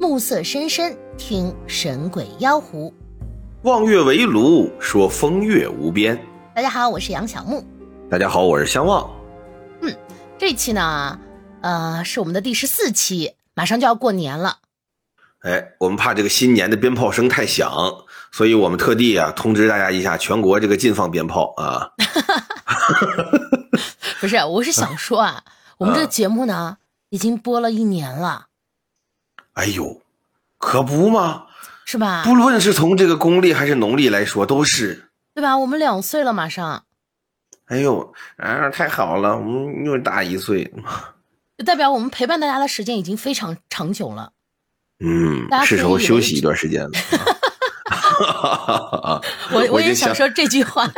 暮色深深，听神鬼妖狐。望月围炉，说风月无边。大家好，我是杨小木。大家好，我是相望。嗯，这期呢，呃，是我们的第十四期，马上就要过年了。哎，我们怕这个新年的鞭炮声太响，所以我们特地啊通知大家一下，全国这个禁放鞭炮啊。不是，我是想说啊，我们这个节目呢，已经播了一年了。哎呦，可不嘛，是吧？不论是从这个公历还是农历来说，都是，对吧？我们两岁了，马上。哎呦，啊，太好了，我们又大一岁，就 代表我们陪伴大家的时间已经非常长久了。嗯，是时候休息一段时间了。我我也想说这句话，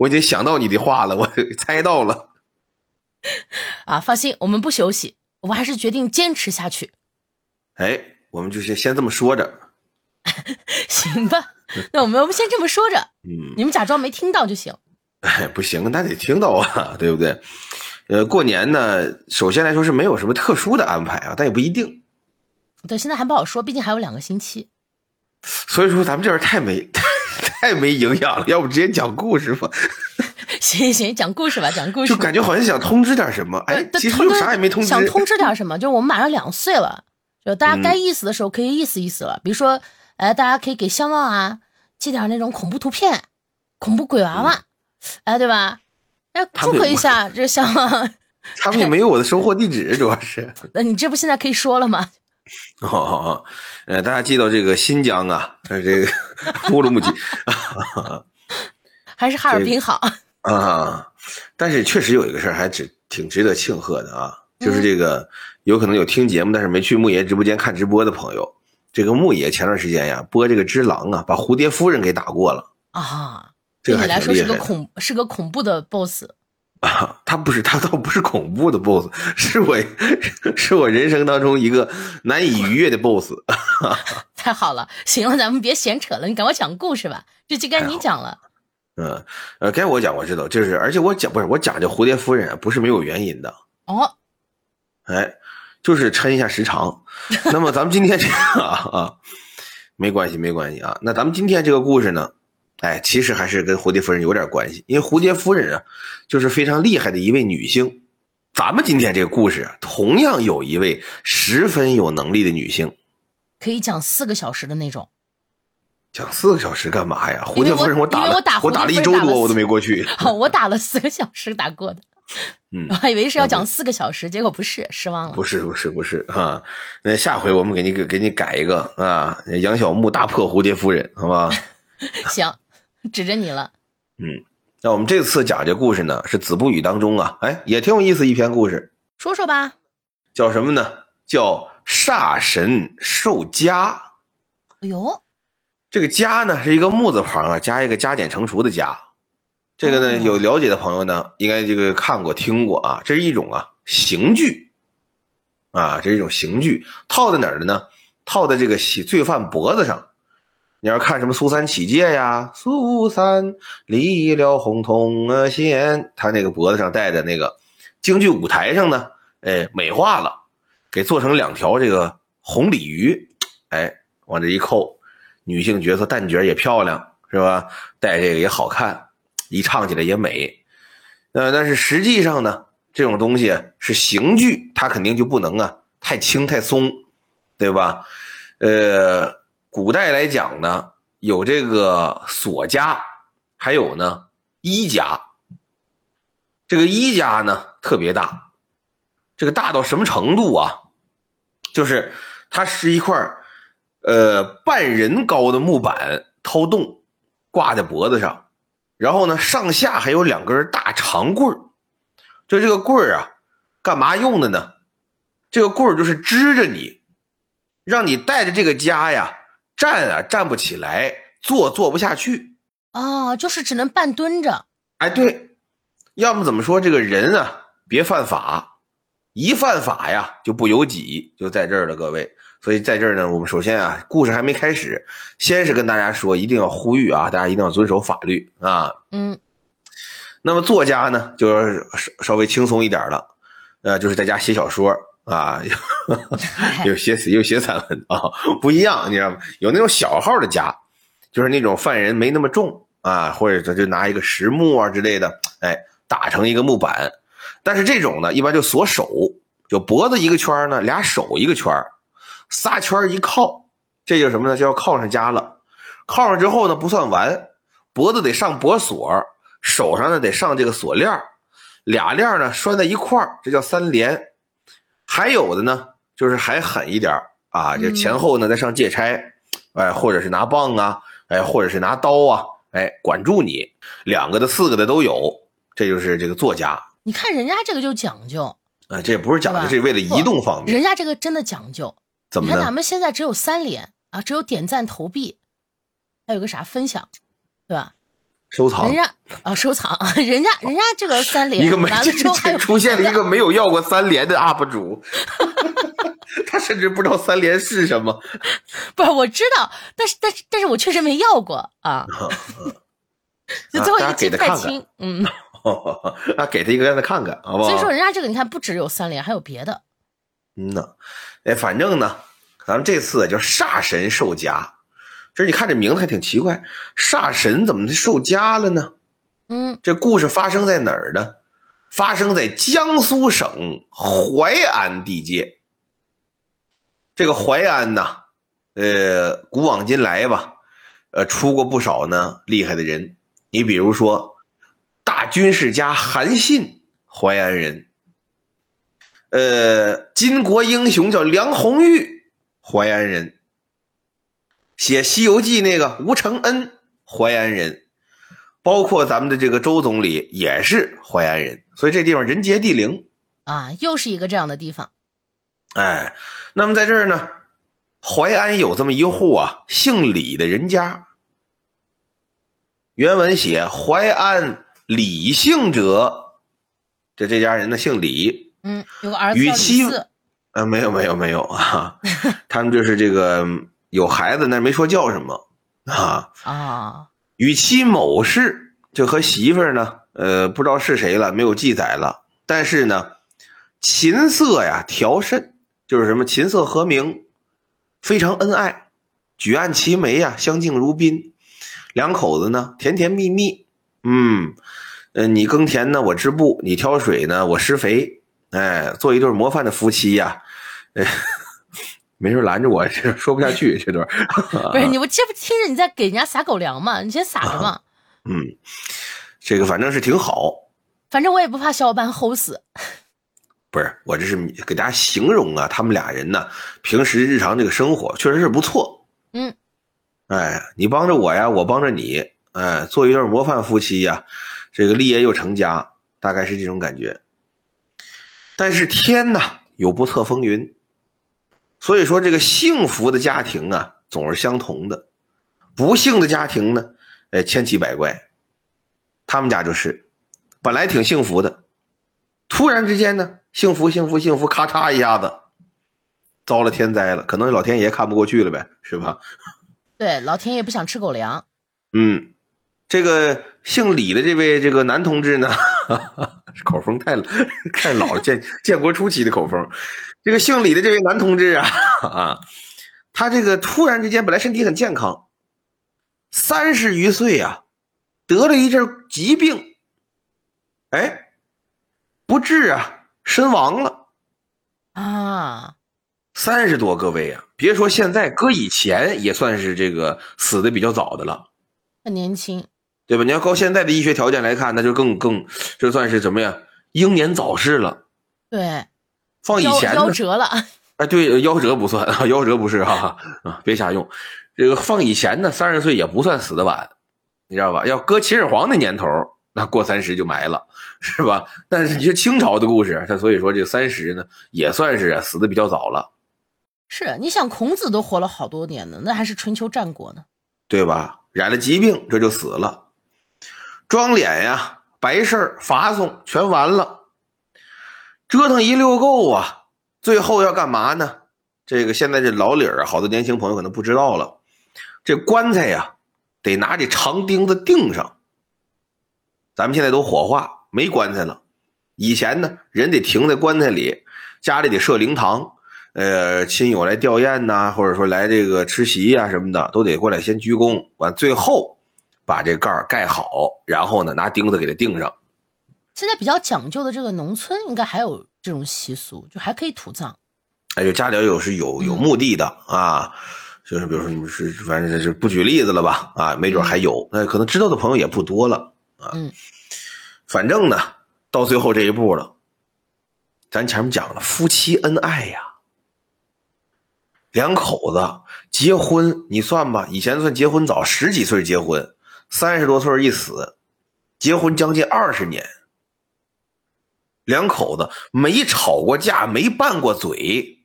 我已经想到你的话了，我猜到了。啊，放心，我们不休息，我们还是决定坚持下去。哎，我们就先先这么说着。行吧，那我们我们先这么说着。嗯，你们假装没听到就行。哎，不行，那得听到啊，对不对？呃，过年呢，首先来说是没有什么特殊的安排啊，但也不一定。对，现在还不好说，毕竟还有两个星期。所以说咱们这人太没 太没营养了，要不直接讲故事吧？行行，讲故事吧，讲故事。就感觉好像想通知点什么，哎，其实又啥也没通知。想通知点什么？就我们马上两岁了，就大家该意思的时候可以意思意思了。比如说，哎，大家可以给相望啊寄点那种恐怖图片、恐怖鬼娃娃，哎，对吧？哎，祝贺一下这相望。他们也没有我的收货地址，主要是。那你这不现在可以说了吗？哦哦，呃，大家寄到这个新疆啊，这个乌鲁木齐，还是哈尔滨好啊。但是确实有一个事儿还值挺值得庆贺的啊，就是这个有可能有听节目但是没去木爷直播间看直播的朋友，这个木爷前段时间呀播这个只狼啊，把蝴蝶夫人给打过了啊。对你来说是个恐是个恐怖的 boss。啊，他不是，他倒不是恐怖的 boss，是我，是我人生当中一个难以逾越的 boss。太好了，行了，咱们别闲扯了，你赶快讲故事吧，这就该你讲了。嗯，呃，该我讲，我知道，就是，而且我讲不是我讲这蝴蝶夫人不是没有原因的。哦，哎，就是抻一下时长。那么咱们今天这个啊，没关系，没关系啊。那咱们今天这个故事呢？哎，其实还是跟蝴蝶夫人有点关系，因为蝴蝶夫人啊，就是非常厉害的一位女性。咱们今天这个故事同样有一位十分有能力的女性，可以讲四个小时的那种。讲四个小时干嘛呀？蝴蝶夫人，我打了，我打了一周多，我都没过去。好 我打了四个小时打过的，嗯，我还以为是要讲四个小时，结果不是，失望了。不是，不是，不是啊！那下回我们给你给给你改一个啊，杨小木大破蝴蝶夫人，好吧？行。指着你了，嗯，那我们这次讲这故事呢，是《子不语》当中啊，哎，也挺有意思一篇故事，说说吧，叫什么呢？叫煞神受家。哎呦，这个家呢是一个木字旁啊，加一个加减乘除的加。这个呢，有了解的朋友呢，应该这个看过听过啊，这是一种啊刑具啊，这是一种刑具，套在哪儿的呢？套在这个罪罪犯脖子上。你要看什么苏三起解呀？苏三离了红铜线，他那个脖子上戴的那个京剧舞台上呢，哎，美化了，给做成两条这个红鲤鱼，哎，往这一扣，女性角色旦角也漂亮，是吧？戴这个也好看，一唱起来也美。呃，但是实际上呢，这种东西是刑具，它肯定就不能啊太轻太松，对吧？呃。古代来讲呢，有这个锁枷，还有呢衣枷。这个衣枷呢特别大，这个大到什么程度啊？就是它是一块呃半人高的木板掏洞，挂在脖子上，然后呢上下还有两根大长棍就这个棍儿啊，干嘛用的呢？这个棍儿就是支着你，让你带着这个家呀。站啊，站不起来；坐，坐不下去。哦，就是只能半蹲着。哎，对，要么怎么说这个人啊，别犯法，一犯法呀就不由己，就在这儿了，各位。所以在这儿呢，我们首先啊，故事还没开始，先是跟大家说，一定要呼吁啊，大家一定要遵守法律啊。嗯。那么作家呢，就稍稍微轻松一点了，呃，就是在家写小说啊，有写又写散文啊，不一样，你知道吗？有那种小号的家，就是那种犯人没那么重啊，或者他就拿一个实木啊之类的，哎，打成一个木板。但是这种呢，一般就锁手，就脖子一个圈呢，俩手一个圈仨圈一靠，这就是什么呢？就要靠上家了。靠上之后呢，不算完，脖子得上脖锁，手上呢得上这个锁链俩链呢拴在一块儿，这叫三连。还有的呢，就是还狠一点啊，这前后呢再上戒差，哎，或者是拿棒啊，哎，或者是拿刀啊，哎，管住你，两个的、四个的都有。这就是这个作家。你看人家这个就讲究啊，这也不是讲究，是为了移动方便。人家这个真的讲究。怎么？你看咱们现在只有三连啊，只有点赞投币，还有个啥分享，对吧？收藏，人家啊，收藏，人家人家这个三连，一个没出现了一个没有要过三连的 UP 主，他甚至不知道三连是什么。不是，我知道，但是但是但是我确实没要过啊。就最后一个记不太清，嗯，啊，给他一个让他看看，好不好？所以说人家这个你看不只有三连，还有别的。嗯呐，哎，反正呢，咱们这次叫煞神受夹。这你看这名字还挺奇怪，煞神怎么就受夹了呢？嗯，这故事发生在哪儿呢？发生在江苏省淮安地界。这个淮安呐，呃，古往今来吧，呃，出过不少呢厉害的人。你比如说，大军事家韩信，淮安人；呃，巾帼英雄叫梁红玉，淮安人。写《西游记》那个吴承恩，淮安人，包括咱们的这个周总理也是淮安人，所以这地方人杰地灵啊，又是一个这样的地方。哎，那么在这儿呢，淮安有这么一户啊，姓李的人家。原文写淮安李姓者，这这家人呢姓李，嗯，有个儿子叫李四，呃，没有没有没有啊，他们就是这个。有孩子，那没说叫什么啊啊！与其某氏就和媳妇儿呢，呃，不知道是谁了，没有记载了。但是呢，琴瑟呀调甚，就是什么琴瑟和鸣，非常恩爱，举案齐眉呀，相敬如宾。两口子呢，甜甜蜜蜜。嗯，呃，你耕田呢，我织布；你挑水呢，我施肥。哎，做一对模范的夫妻呀。哎。没事拦着我，这说不下去这段。不是 你，我这不听着你在给人家撒狗粮吗？你先撒着嘛。嗯，这个反正是挺好。反正我也不怕小伙伴齁死。不是，我这是给大家形容啊，他们俩人呢，平时日常这个生活确实是不错。嗯。哎，你帮着我呀，我帮着你，哎，做一对模范夫妻呀，这个立业又成家，大概是这种感觉。但是天呐，有不测风云。所以说，这个幸福的家庭啊，总是相同的；不幸的家庭呢，哎，千奇百怪。他们家就是，本来挺幸福的，突然之间呢，幸福幸福幸福，咔嚓一下子，遭了天灾了。可能老天爷看不过去了呗，是吧？对，老天爷不想吃狗粮。嗯，这个姓李的这位这个男同志呢，口风太 太老了，建建国初期的口风。这个姓李的这位男同志啊啊，他这个突然之间本来身体很健康，三十余岁啊，得了一阵疾病，哎，不治啊，身亡了啊，三十多，各位啊，别说现在，搁以前也算是这个死的比较早的了，很年轻，对吧？你要靠现在的医学条件来看，那就更更，这算是怎么样？英年早逝了，对。放以前夭折了，哎，对，夭折不算啊，夭折不是哈啊，别瞎用。这个放以前呢，三十岁也不算死的晚，你知道吧？要搁秦始皇那年头，那过三十就埋了，是吧？但是你说清朝的故事，他所以说这三十呢，也算是死的比较早了。是，你想孔子都活了好多年呢，那还是春秋战国呢，对吧？染了疾病，这就死了，装脸呀，白事儿发送全完了。折腾一溜够啊，最后要干嘛呢？这个现在这老理儿，好多年轻朋友可能不知道了。这棺材呀，得拿这长钉子钉上。咱们现在都火化，没棺材了。以前呢，人得停在棺材里，家里得设灵堂，呃，亲友来吊唁呐，或者说来这个吃席呀什么的，都得过来先鞠躬，完最后把这盖儿盖好，然后呢拿钉子给它钉上。现在比较讲究的这个农村，应该还有这种习俗，就还可以土葬。哎，就家里有是有有墓地的啊，就是比如说你们是，反正是不举例子了吧？啊，没准还有，那可能知道的朋友也不多了啊。嗯，反正呢，到最后这一步了，咱前面讲了，夫妻恩爱呀，两口子结婚，你算吧，以前算结婚早，十几岁结婚，三十多岁一死，结婚将近二十年。两口子没吵过架，没拌过嘴。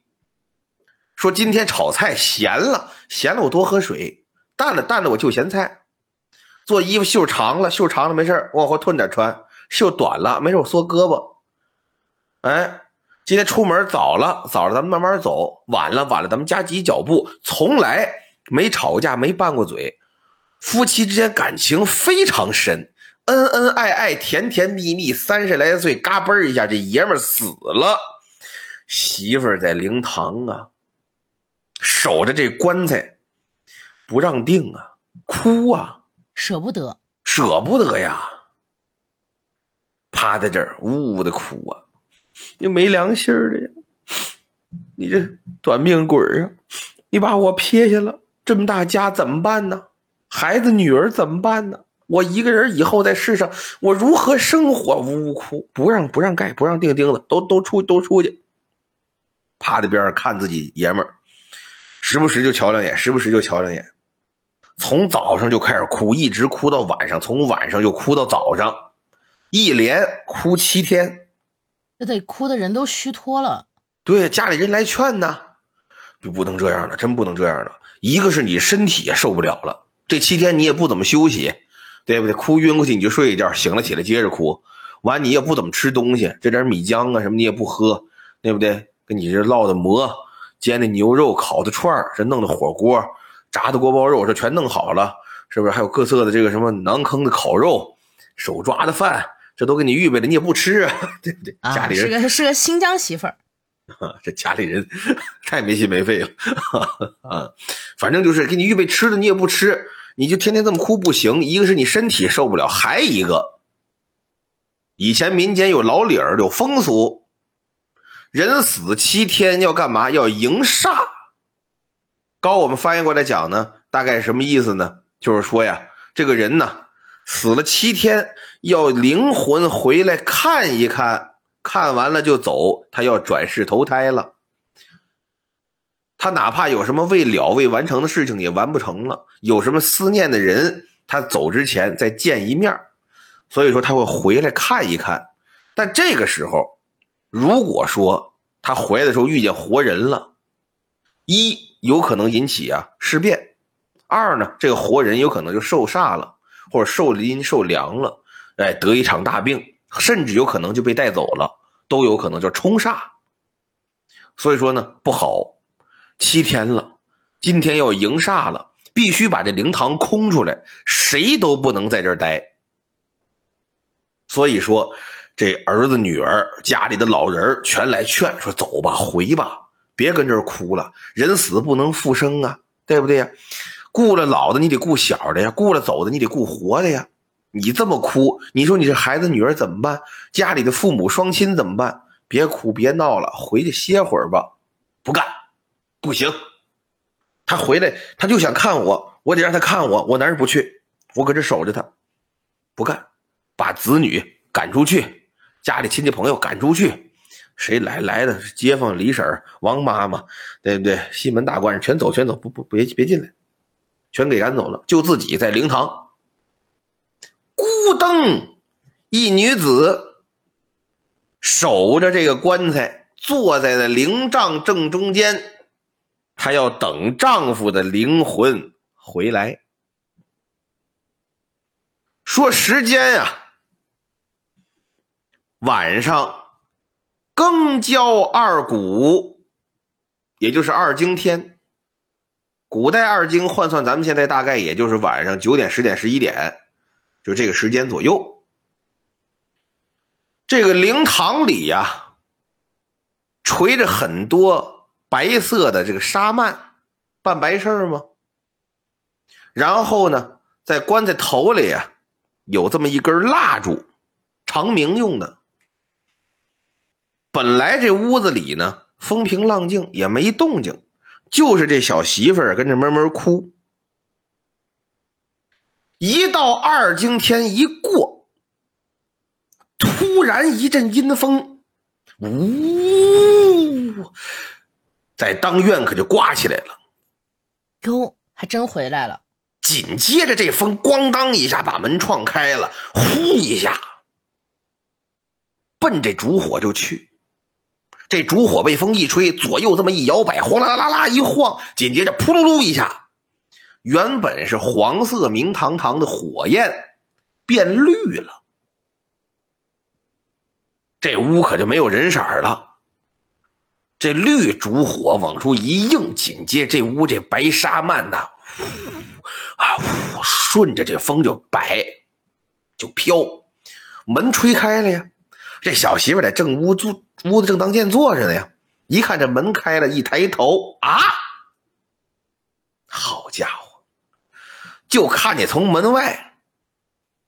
说今天炒菜咸了，咸了我多喝水；淡了淡了我就咸菜。做衣服袖长了，袖长了没事往后褪点穿；袖短了没事我缩胳膊。哎，今天出门早了，早了咱们慢慢走；晚了晚了咱们加急脚步。从来没吵过架，没拌过嘴，夫妻之间感情非常深。恩恩爱爱，甜甜蜜蜜，三十来岁，嘎嘣一下，这爷们死了，媳妇儿在灵堂啊，守着这棺材，不让定啊，哭啊，舍不得，舍不得呀，趴在这儿呜呜的哭啊，你没良心的呀，你这短命鬼啊，你把我撇下了，这么大家怎么办呢？孩子女儿怎么办呢？我一个人以后在世上，我如何生活？呜呜哭，不让不让盖，不让钉钉子，都都出都出去。趴在边上看自己爷们儿，时不时就瞧两眼，时不时就瞧两眼。从早上就开始哭，一直哭到晚上，从晚上就哭到早上，一连哭七天。这得哭的人都虚脱了。对，家里人来劝呢，就不能这样了，真不能这样了。一个是你身体也受不了了，这七天你也不怎么休息。对不对？哭晕过去你就睡一觉，醒了起来接着哭。完你也不怎么吃东西，这点米浆啊什么你也不喝，对不对？跟你这烙的馍、煎的牛肉、烤的串儿，这弄的火锅、炸的锅包肉，这全弄好了，是不是？还有各色的这个什么馕坑的烤肉、手抓的饭，这都给你预备了，你也不吃啊？对不对？家里人是个是个新疆媳妇儿，这家里人 太没心没肺了啊！反正就是给你预备吃的，你也不吃。你就天天这么哭不行，一个是你身体受不了，还一个，以前民间有老理儿有风俗，人死七天要干嘛？要迎煞。高我们翻译过来讲呢，大概什么意思呢？就是说呀，这个人呢死了七天，要灵魂回来看一看，看完了就走，他要转世投胎了。他哪怕有什么未了、未完成的事情也完不成了，有什么思念的人，他走之前再见一面，所以说他会回来看一看。但这个时候，如果说他回来的时候遇见活人了，一有可能引起啊事变，二呢这个活人有可能就受煞了，或者受阴受凉了，哎得一场大病，甚至有可能就被带走了，都有可能叫冲煞。所以说呢不好。七天了，今天要迎煞了，必须把这灵堂空出来，谁都不能在这儿待。所以说，这儿子、女儿、家里的老人全来劝说：“走吧，回吧，别跟这儿哭了。人死不能复生啊，对不对呀？顾了老的，你得顾小的呀；顾了走的，你得顾活的呀。你这么哭，你说你这孩子、女儿怎么办？家里的父母双亲怎么办？别哭，别闹了，回去歇会儿吧。不干。”不行，他回来他就想看我，我得让他看我，我哪儿也不去，我搁这守着他，不干，把子女赶出去，家里亲戚朋友赶出去，谁来来的街坊李婶王妈妈，对不对？西门大官人全走，全走，不不别别进来，全给赶走了，就自己在灵堂，孤灯一女子守着这个棺材，坐在了灵帐正中间。她要等丈夫的灵魂回来。说时间呀，晚上更交二鼓，也就是二更天。古代二更换算咱们现在大概也就是晚上九点、十点、十一点，就这个时间左右。这个灵堂里呀，垂着很多白色的这个纱幔，办白事儿吗？然后呢，在棺材头里啊，有这么一根蜡烛，长明用的。本来这屋子里呢，风平浪静，也没动静，就是这小媳妇儿跟着闷闷哭。一到二更天一过，突然一阵阴风，呜，在当院可就刮起来了。哟，还真回来了。紧接着这风咣当一下把门撞开了，呼一下，奔这烛火就去。这烛火被风一吹，左右这么一摇摆，哗啦啦啦一晃，紧接着扑噜噜一下。原本是黄色明堂堂的火焰，变绿了。这屋可就没有人色了。这绿烛火往出一映，紧接这屋这白纱幔呐，啊，顺着这风就摆，就飘。门吹开了呀，这小媳妇在正屋坐，屋子正当间坐着呢呀。一看这门开了，一抬头啊，好家伙！就看见从门外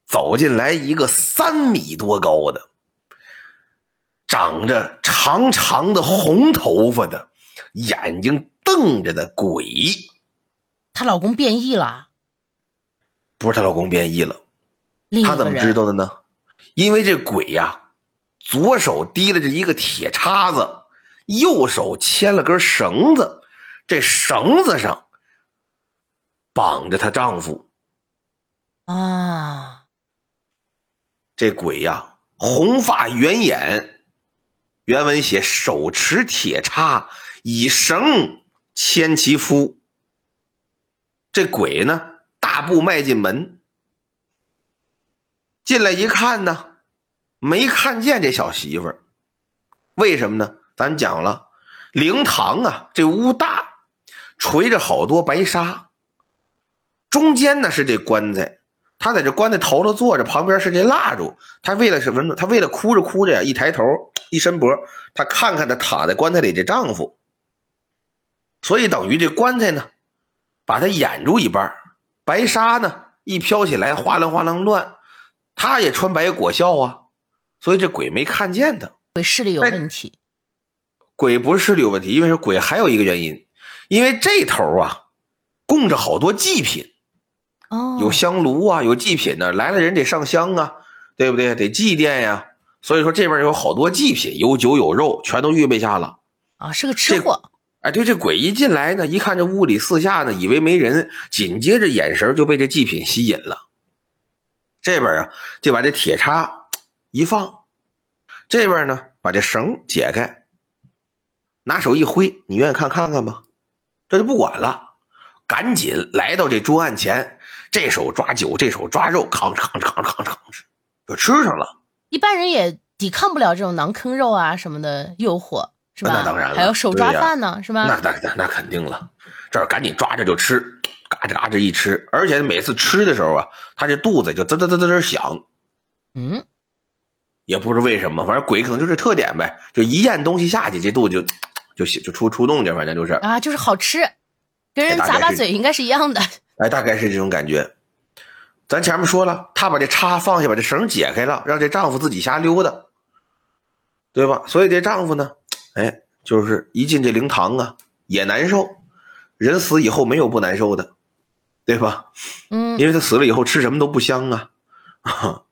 走进来一个三米多高的、长着长长的红头发的、眼睛瞪着的鬼。她老公变异了？不是她老公变异了，她怎么知道的呢？因为这鬼呀，左手提了着一个铁叉子，右手牵了根绳子，这绳子上。绑着她丈夫，啊，这鬼呀，红发圆眼，原文写手持铁叉，以绳牵其夫。这鬼呢，大步迈进门，进来一看呢，没看见这小媳妇儿，为什么呢？咱讲了，灵堂啊，这屋大，垂着好多白纱。中间呢是这棺材，他在这棺材头头坐着，旁边是这蜡烛。他为了什么呢？他为了哭着哭着呀，一抬头，一伸脖，他看看他躺在棺材里这丈夫。所以等于这棺材呢，把他掩住一半，白纱呢一飘起来，哗啷哗啷乱。他也穿白裹孝啊，所以这鬼没看见他。鬼视力有问题。鬼不是视力有问题，因为是鬼还有一个原因，因为这头啊供着好多祭品。哦，有香炉啊，有祭品呢，来了人得上香啊，对不对？得祭奠呀。所以说这边有好多祭品，有酒有肉，全都预备下了。啊，是个吃货。哎，对，这鬼一进来呢，一看这屋里四下呢，以为没人，紧接着眼神就被这祭品吸引了。这边啊，就把这铁叉一放，这边呢，把这绳解开，拿手一挥，你愿意看看看吧？这就不管了，赶紧来到这桌案前。这手抓酒，这手抓肉，吭哧吭哧吭哧吭哧吭哧，就吃上了。一般人也抵抗不了这种馕坑肉啊什么的诱惑，是吧？那当然了，还有手抓饭呢，是吧？那那那那肯定了，这儿赶紧抓着就吃，嘎吱嘎吱一吃，而且每次吃的时候啊，他这肚子就滋滋滋滋滋响。嗯，也不知为什么，反正鬼可能就这特点呗，就一咽东西下去，这肚子就就就出出动静，反正就是啊，就是好吃，跟人咂巴嘴应该是一样的。哎，大概是这种感觉。咱前面说了，她把这叉放下，把这绳解开了，让这丈夫自己瞎溜达，对吧？所以这丈夫呢，哎，就是一进这灵堂啊，也难受。人死以后没有不难受的，对吧？嗯，因为他死了以后吃什么都不香啊。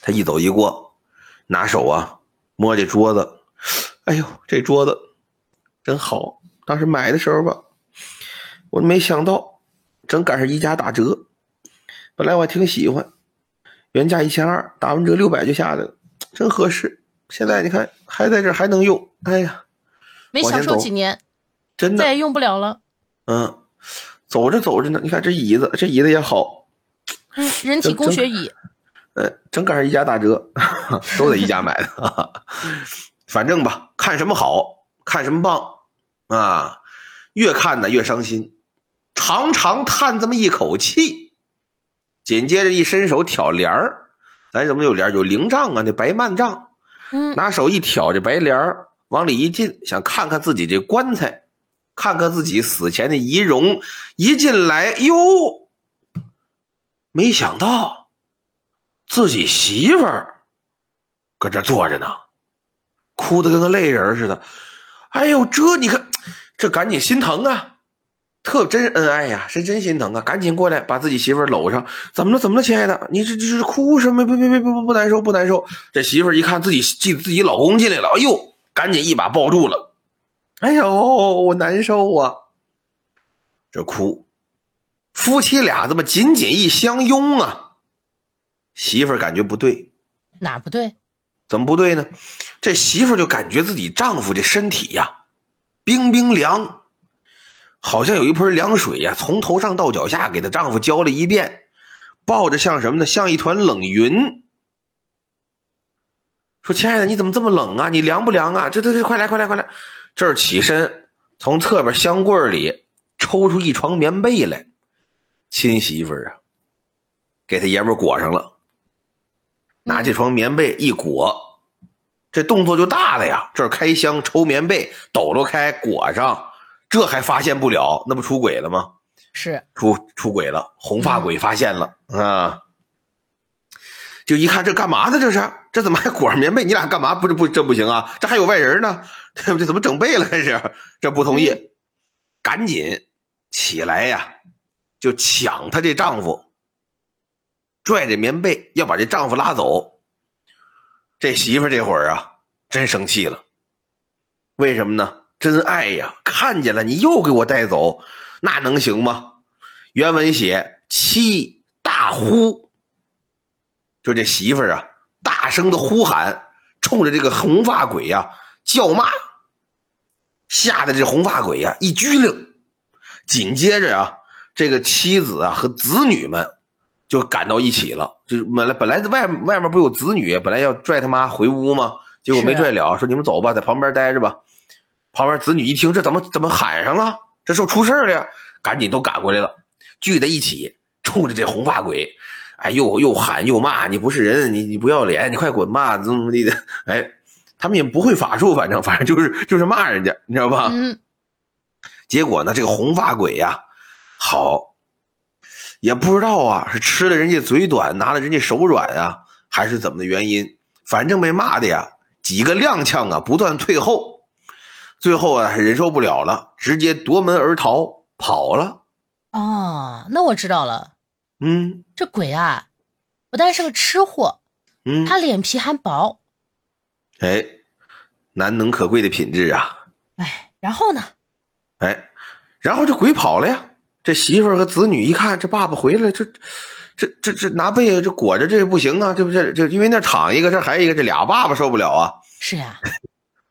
他一走一过，拿手啊摸这桌子，哎呦，这桌子真好。当时买的时候吧。我没想到，正赶上一家打折。本来我还挺喜欢，原价一千二，打完折六百就下来了，真合适。现在你看还在这还能用，哎呀，没享受几年，真的再也用不了了。嗯，走着走着呢，你看这椅子，这椅子也好，嗯，人体工学椅。呃，正赶上一家打折，都在一家买的。反正吧，看什么好看什么棒啊，越看呢越伤心。长长叹这么一口气，紧接着一伸手挑帘儿，咱怎么有帘有灵帐啊？那白幔帐，嗯，拿手一挑这白帘儿，往里一进，想看看自己这棺材，看看自己死前的仪容。一进来，哟，没想到自己媳妇儿搁这坐着呢，哭的跟个泪人似的。哎呦，这你看，这赶紧心疼啊！特真恩爱呀，是真心疼啊！赶紧过来把自己媳妇搂上。怎么了？怎么了，亲爱的？你这这是哭什么？别别别别不不难受不难受。这媳妇一看自己自自己老公进来了，哎呦，赶紧一把抱住了。哎呦，我难受啊！这哭，夫妻俩这么紧紧一相拥啊，媳妇感觉不对，哪不对？怎么不对呢？这媳妇就感觉自己丈夫这身体呀，冰冰凉。好像有一盆凉水呀，从头上到脚下给她丈夫浇了一遍，抱着像什么呢？像一团冷云。说：“亲爱的，你怎么这么冷啊？你凉不凉啊？这这这，快来快来快来！”这儿起身，从侧边箱柜里抽出一床棉被来，亲媳妇儿啊，给他爷们裹上了。拿这床棉被一裹，这动作就大了呀！这儿开箱抽棉被，抖搂开裹上。这还发现不了，那不出轨了吗？是出出轨了，红发鬼发现了啊！就一看这干嘛呢？这是这怎么还裹上棉被？你俩干嘛？不是不这不行啊！这还有外人呢，对不对？怎么整被了？这是这不同意，赶紧起来呀！就抢她这丈夫，拽着棉被要把这丈夫拉走。这媳妇这会儿啊，真生气了，为什么呢？真爱呀！看见了，你又给我带走，那能行吗？原文写妻大呼，就这媳妇儿啊，大声的呼喊，冲着这个红发鬼呀叫骂，吓得这红发鬼呀一拘灵。紧接着啊，这个妻子啊和子女们就赶到一起了。就本来本来在外外面不有子女，本来要拽他妈回屋吗？结果没拽了，说你们走吧，在旁边待着吧。旁边子女一听，这怎么怎么喊上了？这是出事了呀！赶紧都赶过来了，聚在一起，冲着这红发鬼，哎，又又喊又骂，你不是人，你你不要脸，你快滚吧，怎么怎么地的？哎，他们也不会法术，反正反正就是就是骂人家，你知道吧？嗯。结果呢，这个红发鬼呀，好，也不知道啊，是吃了人家嘴短，拿了人家手软啊，还是怎么的原因？反正被骂的呀，几个踉跄啊，不断退后。最后啊，忍受不了了，直接夺门而逃，跑了。哦，那我知道了。嗯，这鬼啊，不但是个吃货，嗯，他脸皮还薄。哎，难能可贵的品质啊。哎，然后呢？哎，然后这鬼跑了呀。这媳妇儿和子女一看，这爸爸回来，这这这这拿被这裹着，这不行啊，这不这这因为那躺一个，这还一个，这俩爸爸受不了啊。是呀。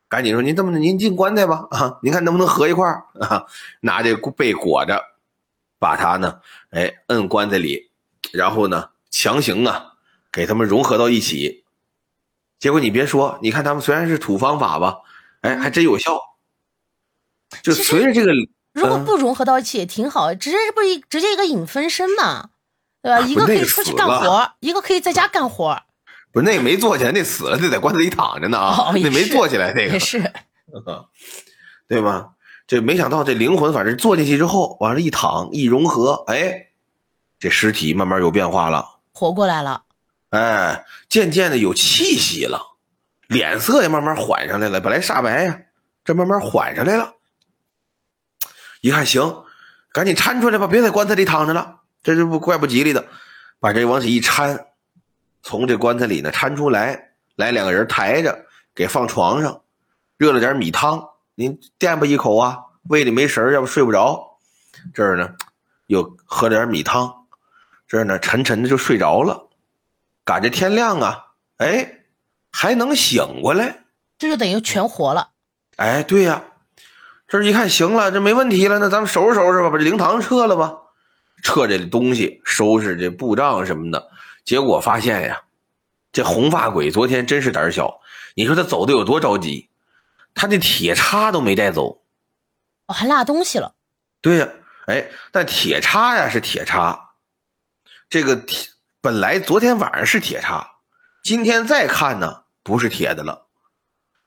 赶紧说，您这么您进棺材吧 啊！您看能不能合一块 啊？拿这被裹着，把他呢，哎，摁棺材里，然后呢，强行啊，给他们融合到一起。结果你别说，你看他们虽然是土方法吧，哎，还真有效。就随着这个，如果不融合到一起也挺好，直接不是直接一个影分身嘛，对吧？一个可以出去干活，一个可以在家干活。不是那个没坐起来，那死了，那在棺材里躺着呢啊！那没坐起来，那个是，对吧？这没想到这灵魂，反正坐进去之后，往上一躺，一融合，哎，这尸体慢慢有变化了，活过来了，哎，渐渐的有气息了，脸色也慢慢缓上来了。本来煞白呀，这慢慢缓上来了。一看行，赶紧搀出来吧，别在棺材里躺着了，这就不怪不吉利的，把这往起一搀。从这棺材里呢搀出来，来两个人抬着，给放床上，热了点米汤，您垫吧一口啊，胃里没食儿要不睡不着。这儿呢，又喝点米汤，这儿呢沉沉的就睡着了。赶着天亮啊，哎，还能醒过来，这就等于全活了。哎，对呀，这一看行了，这没问题了，那咱们收拾收拾吧，把这灵堂撤了吧，撤这东西，收拾这布帐什么的。结果发现呀，这红发鬼昨天真是胆小。你说他走的有多着急？他那铁叉都没带走，哦，还落东西了。对呀，哎，但铁叉呀是铁叉，这个铁本来昨天晚上是铁叉，今天再看呢不是铁的了，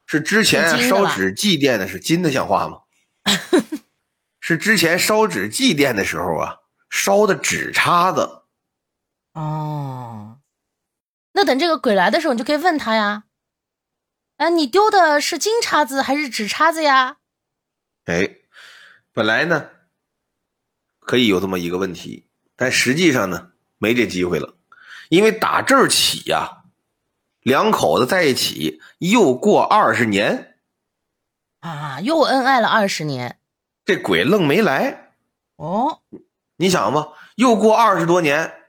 是之前烧纸祭奠的是金的像话吗？是之前烧纸祭奠的时候啊，烧的纸叉子。哦，那等这个鬼来的时候，你就可以问他呀。哎，你丢的是金叉子还是纸叉子呀？哎，本来呢可以有这么一个问题，但实际上呢没这机会了，因为打这儿起呀、两口子在一起又过二十年，啊，又恩爱了二十年。这鬼愣没来。哦，你想吧，又过二十多年，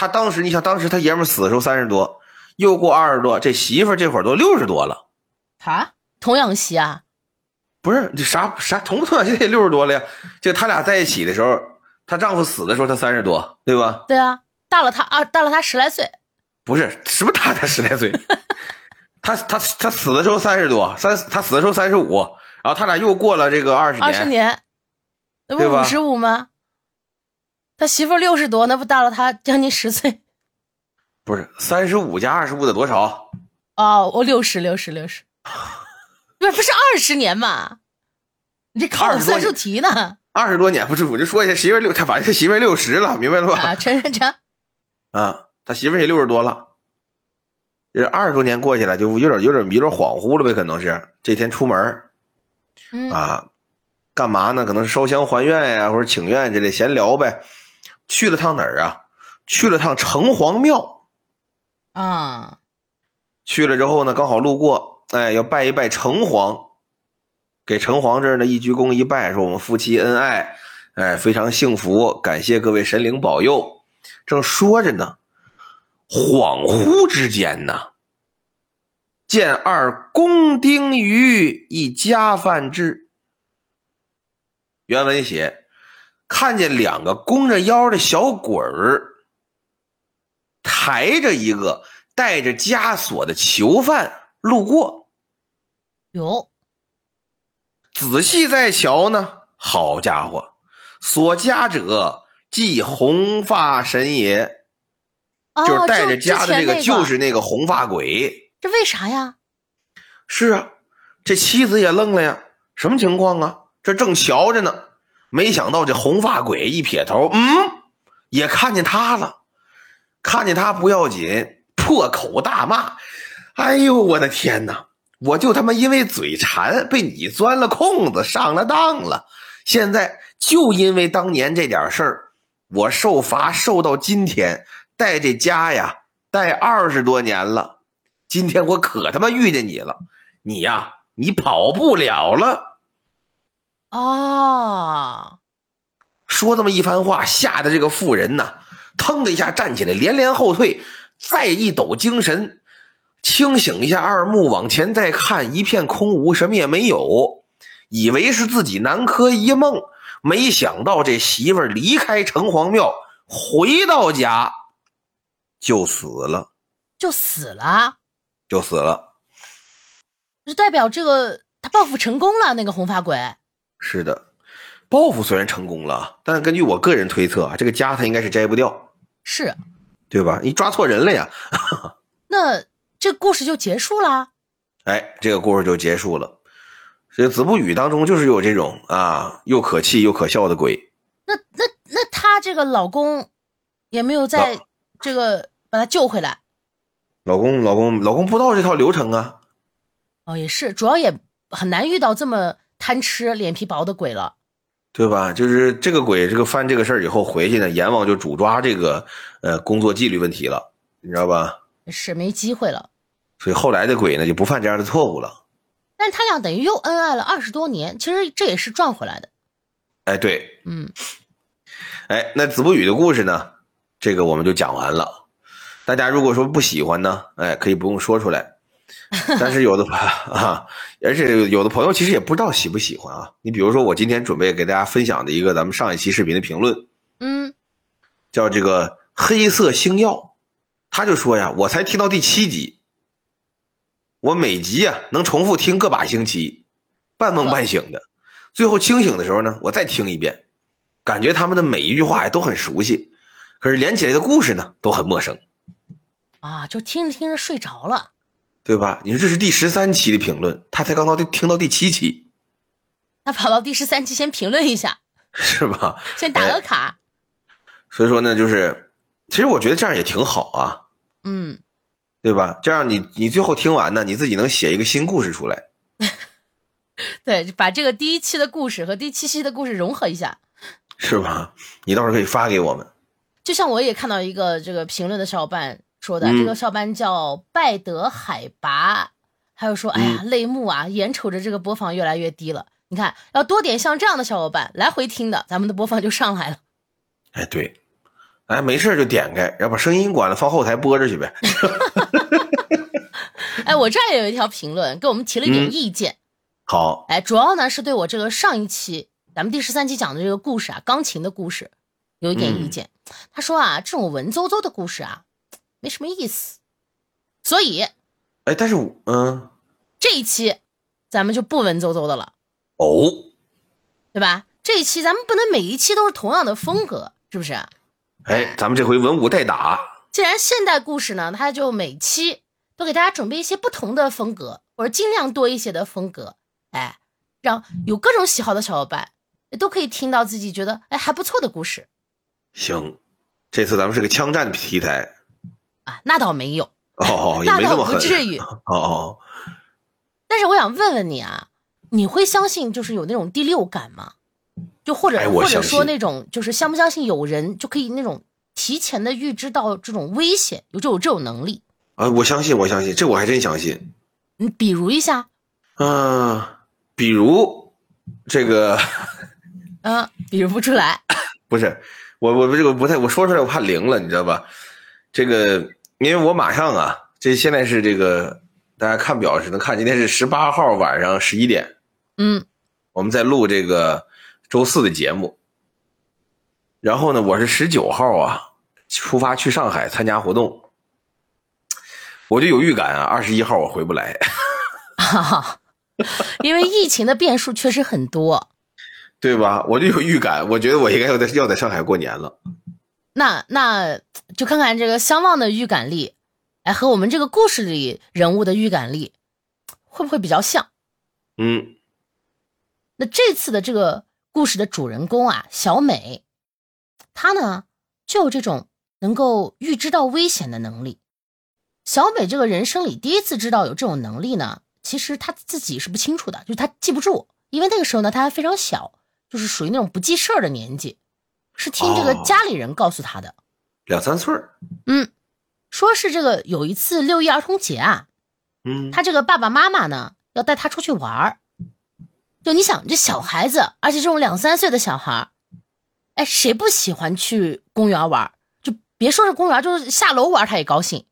他当时你想，当时他爷们死的时候三十多，又过二十多，这媳妇这会儿都六十多了。啊，童养媳啊？不是这啥啥童不同样？现在也六十多了呀。就他俩在一起的时候，她丈夫死的时候她三十多，对吧？对啊，大了他二，大了他十来岁。不是什么大他十来岁，他他他死的时候三十多，三他死的时候三十五，然后他俩又过了这个二十年，二十年，那不五十五吗？他媳妇六十多，那不大了他将近十岁。不是三十五加二十五得多少？哦，我六十六十六十，不是不是二十年嘛？你这考我算术题呢？二十多年不是，我就说一下媳妇儿六，他反正他媳妇儿六十了，明白了吧？啊，承认承啊，他媳妇也六十多了，这二十多年过去了，就有点有点有点恍惚了呗，可能是这天出门嗯啊，干嘛呢？可能是烧香还愿呀，或者请愿之类闲聊呗。去了趟哪儿啊？去了趟城隍庙。啊，去了之后呢，刚好路过，哎，要拜一拜城隍，给城隍这儿呢一鞠躬一拜，说我们夫妻恩爱，哎，非常幸福，感谢各位神灵保佑。正说着呢，恍惚之间呢，见二公丁于一家饭至。原文写，看见两个弓着腰的小鬼儿，抬着一个带着枷锁的囚犯路过。有仔细再瞧呢，好家伙，所枷者即红发神爷，哦，就是带着枷的这个，就是那个红发鬼。这为啥呀？是啊，这妻子也愣了呀，什么情况啊？这正瞧着呢，没想到这红发鬼一撇头，嗯，也看见他了。看见他不要紧，破口大骂：“哎呦，我的天哪！我就他妈因为嘴馋被你钻了空子，上了当了。现在就因为当年这点事儿，我受罚受到今天，带这家呀带二十多年了。今天我可他妈遇见你了，你呀，你跑不了了。”哦，说这么一番话，吓得这个妇人呐，腾的一下站起来，连连后退，再一抖精神，清醒一下二目，往前再看，一片空无，什么也没有，以为是自己南柯一梦，没想到这媳妇儿离开城隍庙，回到家就死了，就死了，就死了。就代表这个他报复成功了。那个红发鬼，是的，报复虽然成功了，但是根据我个人推测啊，这个家他应该是摘不掉，是对吧？你抓错人了呀。那这故事就结束了。哎，这个故事就结束了。这子不语当中就是有这种啊，又可气又可笑的鬼。那那那她这个老公也没有在这个把她救回来。老公，老公，老公不知道这套流程啊。哦，也是，主要也很难遇到这么贪吃、脸皮薄的鬼了。对吧？就是这个鬼，这个犯这个事儿以后回去呢，阎王就主抓这个呃工作纪律问题了，你知道吧？是没机会了。所以后来的鬼呢就不犯这样的错误了。但他俩等于又恩爱了二十多年，其实这也是赚回来的。哎，对，嗯，哎，那子不语的故事呢，这个我们就讲完了。大家如果说不喜欢呢，哎，可以不用说出来。但是有的 啊，而且有的朋友其实也不知道喜不喜欢啊。你比如说，我今天准备给大家分享的一个咱们上一期视频的评论，嗯，叫这个黑色星耀，他就说呀，我才听到第七集，我每集啊能重复听个把星期，半梦半醒的，最后清醒的时候呢，我再听一遍，感觉他们的每一句话呀都很熟悉，可是连起来的故事呢都很陌生。啊，就听着听着睡着了。对吧？你说这是第十三期的评论，他才刚到听到第七期，他跑到第十三期先评论一下，是吧？先打个卡。所以说呢，就是其实我觉得这样也挺好啊，嗯，对吧？这样你你最后听完呢，你自己能写一个新故事出来。对，把这个第一期的故事和第七期的故事融合一下，是吧？你到时候可以发给我们。就像我也看到一个这个评论的小伙伴说的，嗯这个小伙伴叫拜德海拔，还有说，哎呀，泪目啊，眼瞅着这个播放越来越低了。你看，要多点像这样的小伙伴来回听的，咱们的播放就上来了。哎，对，哎，没事就点开，然后把声音关了，放后台播着去呗。哎，我这儿也有一条评论，给我们提了一点嗯意见。好，哎，主要呢是对我这个上一期咱们第十三期讲的这个故事啊，钢琴的故事有一点意见。他说啊，这种文绉绉的故事啊，没什么意思，所以哎，但是我嗯，这一期咱们就不文绉绉的了，哦，对吧？这一期咱们不能每一期都是同样的风格，是不是？哎，咱们这回文武代打，既然现代故事呢，它就每期都给大家准备一些不同的风格，或者尽量多一些的风格，哎，让有各种喜好的小伙伴都可以听到自己觉得哎还不错的故事行，这次咱们是个枪战题材，啊。那倒没有，哦，也那倒没那么狠，不至于。哦哦，但是我想问问你啊，你会相信就是有那种第六感吗？就或者、哎或者说那种就是相不相信有人就可以那种提前的预知到这种危险，有就有这种能力？啊，我相信，我相信，这我还真相信。你比如一下，嗯、比如这个嗯、比如不出来，不是我，我这个不太，我说出来我怕灵了，你知道吧？这个，因为我马上啊，这现在是这个，大家看表是能看，今天是十八号晚上十一点，嗯我们在录这个周四的节目。然后呢，我是十九号啊出发去上海参加活动，我就有预感啊，二十一号我回不来。哈哈，因为疫情的变数确实很多。对吧？我就有预感，我觉得我应该要在要在上海过年了。那那就看看这个相望的预感力，哎，和我们这个故事里人物的预感力会不会比较像？嗯，那这次的这个故事的主人公啊，小美，她呢就有这种能够预知到危险的能力。小美这个人生里第一次知道有这种能力呢，其实她自己是不清楚的，就是她记不住，因为那个时候呢她还非常小，就是属于那种不记事儿的年纪，是听这个哦家里人告诉他的。两三岁儿嗯，说是这个有一次六一儿童节啊，嗯，他这个爸爸妈妈呢要带他出去玩儿。就你想，这小孩子，而且这种两三岁的小孩，哎，谁不喜欢去公园玩儿？就别说是公园，就是下楼玩他也高兴。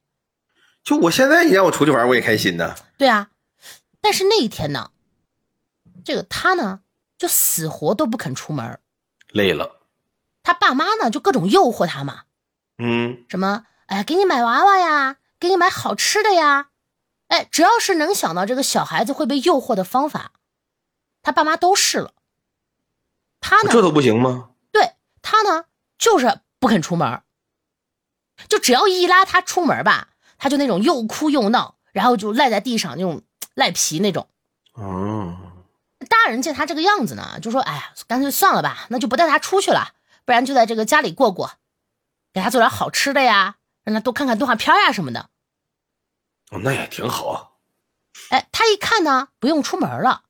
就我现在你让我出去玩，我也开心呐。对啊，但是那一天呢，这个他呢就死活都不肯出门。累了，他爸妈呢就各种诱惑他嘛，嗯，什么哎，给你买娃娃呀，给你买好吃的呀，哎，只要是能想到这个小孩子会被诱惑的方法，他爸妈都试了。他呢，这都不行吗？对他呢，就是不肯出门儿就只要一拉他出门吧，他就那种又哭又闹，然后就赖在地上那种赖皮那种。哦，大人见他这个样子呢，就说：“哎呀，干脆算了吧，那就不带他出去了，不然就在这个家里过过，给他做点好吃的呀，让他多看看动画片呀什么的。哦那也挺好。”哎，他一看呢，不用出门了，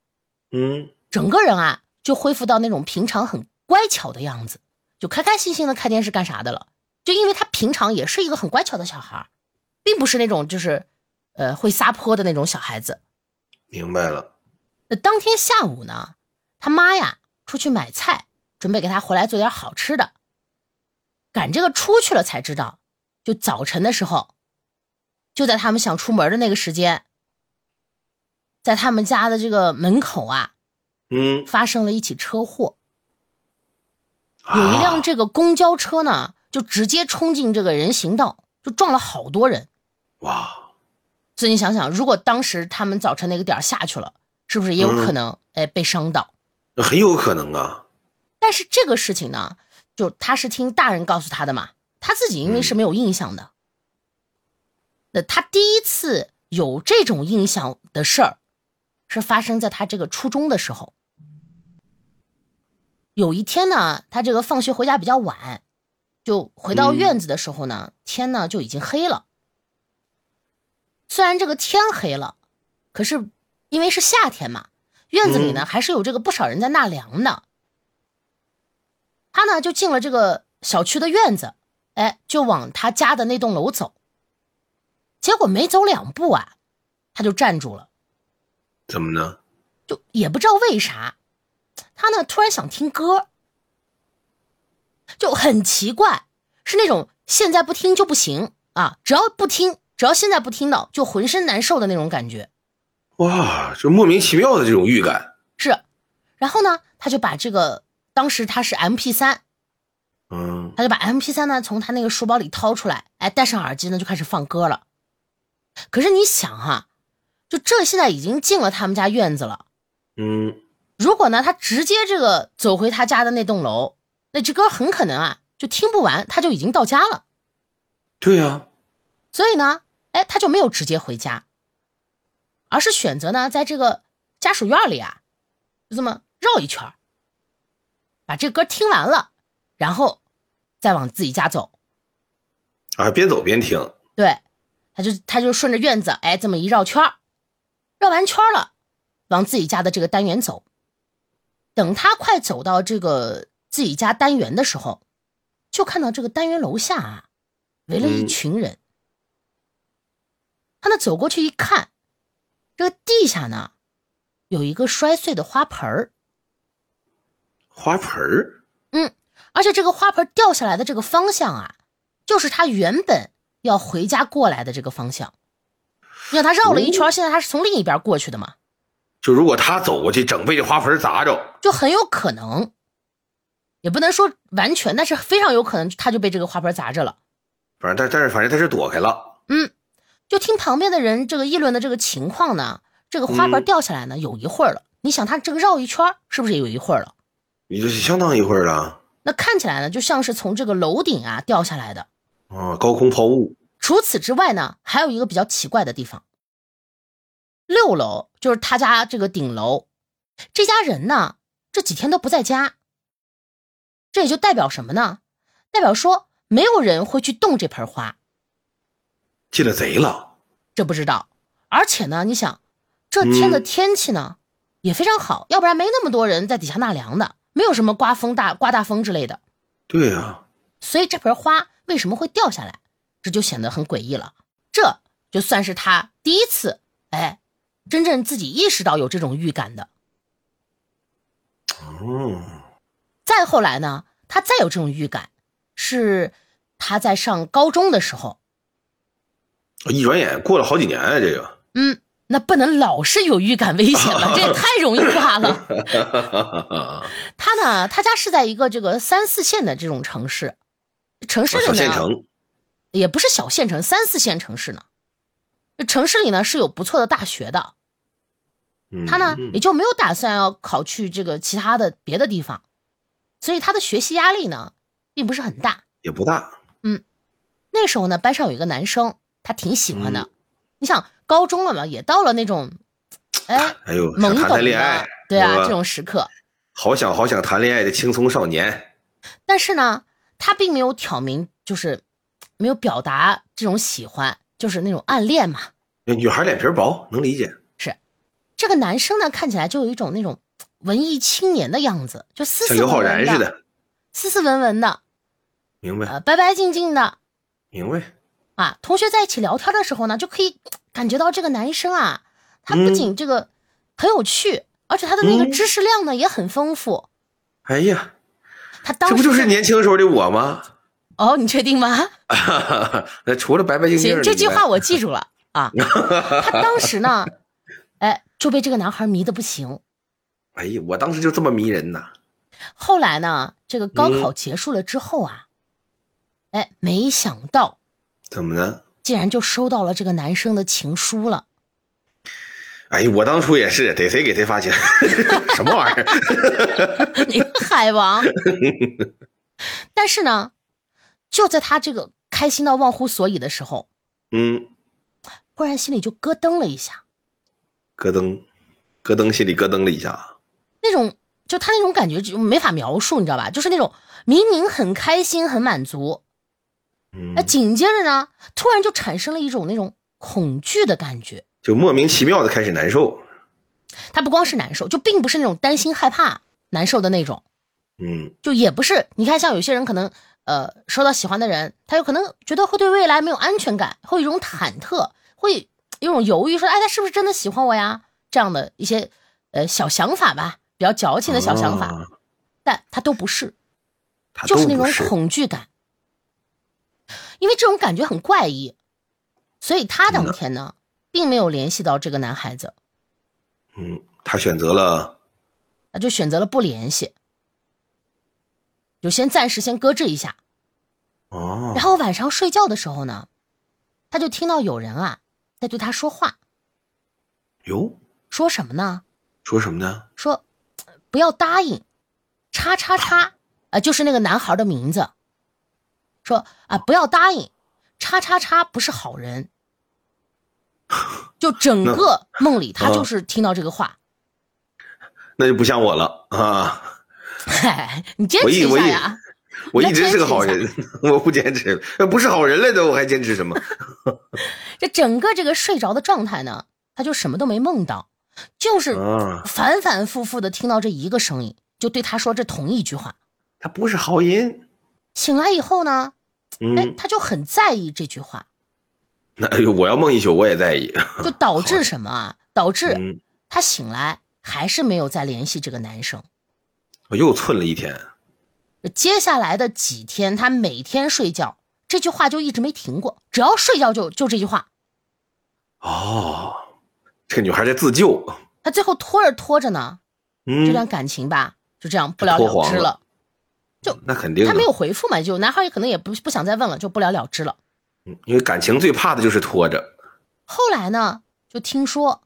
嗯，整个人啊就恢复到那种平常很乖巧的样子，就开开心心的看电视干啥的了。就因为他平常也是一个很乖巧的小孩，并不是那种就是，呃，会撒泼的那种小孩子。明白了。那当天下午呢，他妈呀出去买菜，准备给他回来做点好吃的。赶这个出去了才知道，就早晨的时候，就在他们想出门的那个时间，在他们家的这个门口啊，嗯，发生了一起车祸。有一辆啊这个公交车呢，就直接冲进这个人行道，就撞了好多人。哇，所以你想想，如果当时他们早晨那个点儿下去了，是不是也有可能哎被伤到？那很有可能啊。但是这个事情呢，就他是听大人告诉他的嘛，他自己因为是没有印象的。那他第一次有这种印象的事儿，是发生在他这个初中的时候。有一天呢，他这个放学回家比较晚，就回到院子的时候呢，天呢就已经黑了。虽然这个天黑了，可是因为是夏天嘛，院子里呢还是有这个不少人在纳凉的。他呢就进了这个小区的院子，哎，就往他家的那栋楼走。结果没走两步啊，他就站住了。怎么呢？就也不知道为啥，他呢突然想听歌，就很奇怪，是那种现在不听就不行啊，只要不听，只要现在不听到，就浑身难受的那种感觉。哇，这莫名其妙的这种预感。是，然后呢，他就把这个当时他是 M P 三，嗯，他就把 M P 三呢从他那个书包里掏出来，哎，戴上耳机呢就开始放歌了。可是你想哈，就这现在已经进了他们家院子了，嗯，如果呢他直接这个走回他家的那栋楼，那这歌很可能啊就听不完，他就已经到家了。对呀，所以呢，哎，他就没有直接回家，而是选择呢在这个家属院里啊，就这么绕一圈把这歌听完了，然后再往自己家走。啊，边走边听。对。他就他就顺着院子，哎，这么一绕圈绕完圈了，往自己家的这个单元走。等他快走到这个自己家单元的时候，就看到这个单元楼下啊，围了一群人。他那走过去一看，这个地下呢，有一个摔碎的花盆儿。花盆儿？嗯，而且这个花盆掉下来的这个方向啊，就是他原本。要回家过来的这个方向，你看他绕了一圈，现在他是从另一边过去的嘛？就如果他走过去，整被这花盆砸着，就很有可能，也不能说完全，但是非常有可能他就被这个花盆砸着了。反正但但是反正他是躲开了。嗯，就听旁边的人这个议论的这个情况呢，这个花盆掉下来呢有一会儿了。你想他这个绕一圈是不是也有一会儿了？也就是相当一会儿了。那看起来呢，就像是从这个楼顶啊掉下来的。啊，高空抛物。除此之外呢，还有一个比较奇怪的地方。六楼就是他家这个顶楼，这家人呢这几天都不在家。这也就代表什么呢？代表说没有人会去动这盆花。进了贼了？这不知道。而且呢，你想，这天的天气呢也非常好，要不然没那么多人在底下纳凉的，没有什么刮风大刮大风之类的。对呀。所以这盆花。为什么会掉下来？这就显得很诡异了。这就算是他第一次，哎，真正自己意识到有这种预感的。哦。再后来呢，他再有这种预感，是他在上高中的时候。一转眼过了好几年啊，这个。嗯，那不能老是有预感危险了，这也太容易挂了。他呢，他家是在一个这个三四线的这种城市。城市里面，也不是小县城，三四线城市呢。城市里呢是有不错的大学的，他呢也就没有打算要考去这个其他的别的地方，所以他的学习压力呢并不是很大，也不大。嗯，那时候呢班上有一个男生，他挺喜欢的。你想高中了嘛，也到了那种，哎，哎呦，懵懂谈恋爱，对啊，这种时刻，好想好想谈恋爱的青葱少年。但是呢。他并没有挑明，就是没有表达这种喜欢，就是那种暗恋嘛。女孩脸皮薄，能理解。是，这个男生呢，看起来就有一种那种文艺青年的样子，就斯斯文文的，斯斯文文的。明白。白白净净的。明白。啊，同学在一起聊天的时候呢，就可以感觉到这个男生啊，他不仅这个很有趣，而且他的那个知识量呢也很丰富。哎呀。他当时这不就是年轻时候的我吗？哦，你确定吗？那除了白白净净，行，这句话我记住了啊。他当时呢，哎，就被这个男孩迷得不行。哎呀，我当时就这么迷人呐。后来呢，这个高考结束了之后啊，哎，没想到怎么呢？竟然就收到了这个男生的情书了。哎呀，我当初也是，逮谁给谁发钱，什么玩意儿？你海王！但是呢，就在他这个开心到忘乎所以的时候，嗯，忽然心里就咯噔了一下，咯噔，咯噔，心里咯噔了一下。那种就他那种感觉就没法描述，你知道吧？就是那种明明很开心、很满足，嗯哎，，紧接着呢，突然就产生了一种那种恐惧的感觉。就莫名其妙的开始难受。他不光是难受，就并不是那种担心、害怕、难受的那种，嗯就也不是。你看，像有些人可能呃收到喜欢的人，他有可能觉得会对未来没有安全感，会有一种忐忑，会有一种犹豫，说哎，他是不是真的喜欢我呀？这样的一些呃小想法吧，比较矫情的小想法，啊但他都不是。他就是那种恐惧感，因为这种感觉很怪异，所以他当天呢，并没有联系到这个男孩子，嗯，他选择了那就选择了不联系，就先暂时先搁置一下。哦然，后晚上睡觉的时候呢，他就听到有人啊在对他说话，哟，说什么呢？说什么呢？说呃不要答应，叉叉叉，啊，就是那个男孩的名字。说啊，不要答应，叉叉叉不是好人。就整个梦里，他啊就是听到这个话。那就不像我了啊！嗨，你坚持一下呀！我一直是个好人，我不坚持，不是好人来的，我还坚持什么？这整个这个睡着的状态呢，他就什么都没梦到，就是啊，反反复复的听到这一个声音，就对他说这同一句话。他不是好人。醒来以后呢，哎，嗯，他就很在意这句话，那哎呦，我要梦一宿，我也在意。就导致什么啊？导致嗯，他醒来还是没有再联系这个男生。我又寸了一天。接下来的几天，他每天睡觉这句话就一直没停过，只要睡觉就就这句话。哦，这个女孩在自救。她最后拖着拖着呢，嗯，这段感情吧就这样不了了之了之了。那肯定他没有回复嘛，就男孩也可能也不不想再问了，就不了了之了。嗯因为感情最怕的就是拖着。后来呢，就听说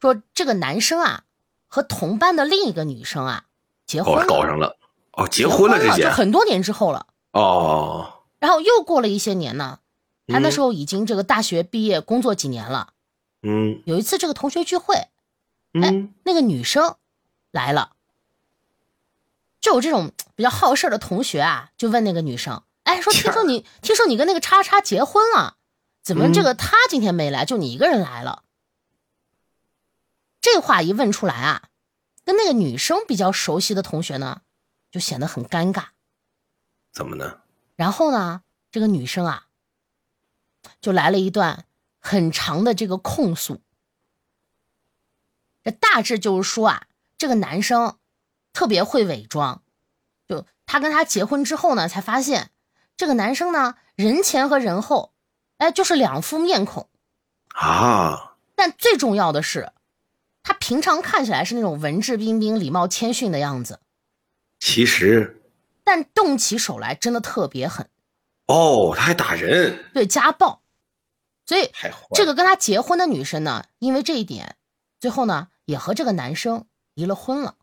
说这个男生啊和同班的另一个女生啊结婚搞上了。哦，结结婚了这些就。很多年之后了。哦，然后又过了一些年呢，他那嗯时候已经这个大学毕业，工作几年了。嗯有一次这个同学聚会，嗯，那个女生来了，就有这种比较好事儿的同学啊，就问那个女生，哎，说听说你听说你跟那个叉叉结婚了，怎么这个他今天没来，就你一个人来了？这话一问出来啊，跟那个女生比较熟悉的同学呢，就显得很尴尬。怎么呢？然后呢，这个女生啊，就来了一段很长的这个控诉。这大致就是说啊，这个男生特别会伪装，就她跟他结婚之后呢，才发现这个男生呢，人前和人后，哎，就是两副面孔。啊，但最重要的是，他平常看起来是那种文质彬彬、礼貌谦逊的样子，其实但动起手来真的特别狠，哦，他还打人，对家暴。所以。这个跟他结婚的女生呢，因为这一点，最后呢也和这个男生离了婚了。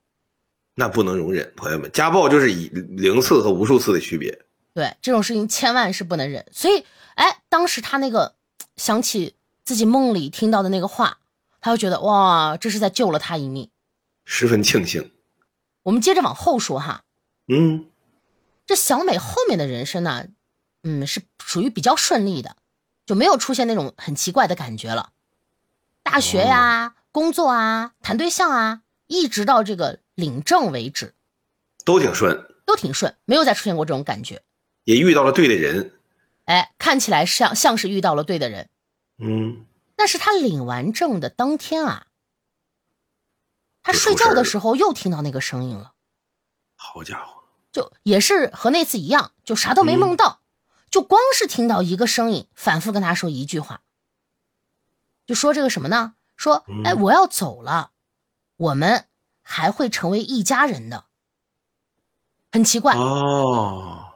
那不能容忍，朋友们，家暴就是以零次和无数次的区别。对这种事情千万是不能忍。所以，哎，当时他那个想起自己梦里听到的那个话，他就觉得哇，这是在救了他一命。十分庆幸。我们接着往后说哈，嗯，这小美后面的人生呢，嗯，是属于比较顺利的，就没有出现那种很奇怪的感觉了。大学呀、工作啊、谈对象啊，一直到这个领证为止，都挺顺，都挺顺，没有再出现过这种感觉。也遇到了对的人。哎，看起来像像是遇到了对的人。嗯，但是他领完证的当天啊，他睡觉的时候又听到那个声音了，好家伙，就也是和那次一样，就啥都没梦到，就光是听到一个声音反复跟他说一句话，就说这个什么呢？说，哎，我要走了，我们还会成为一家人的。很奇怪，哦，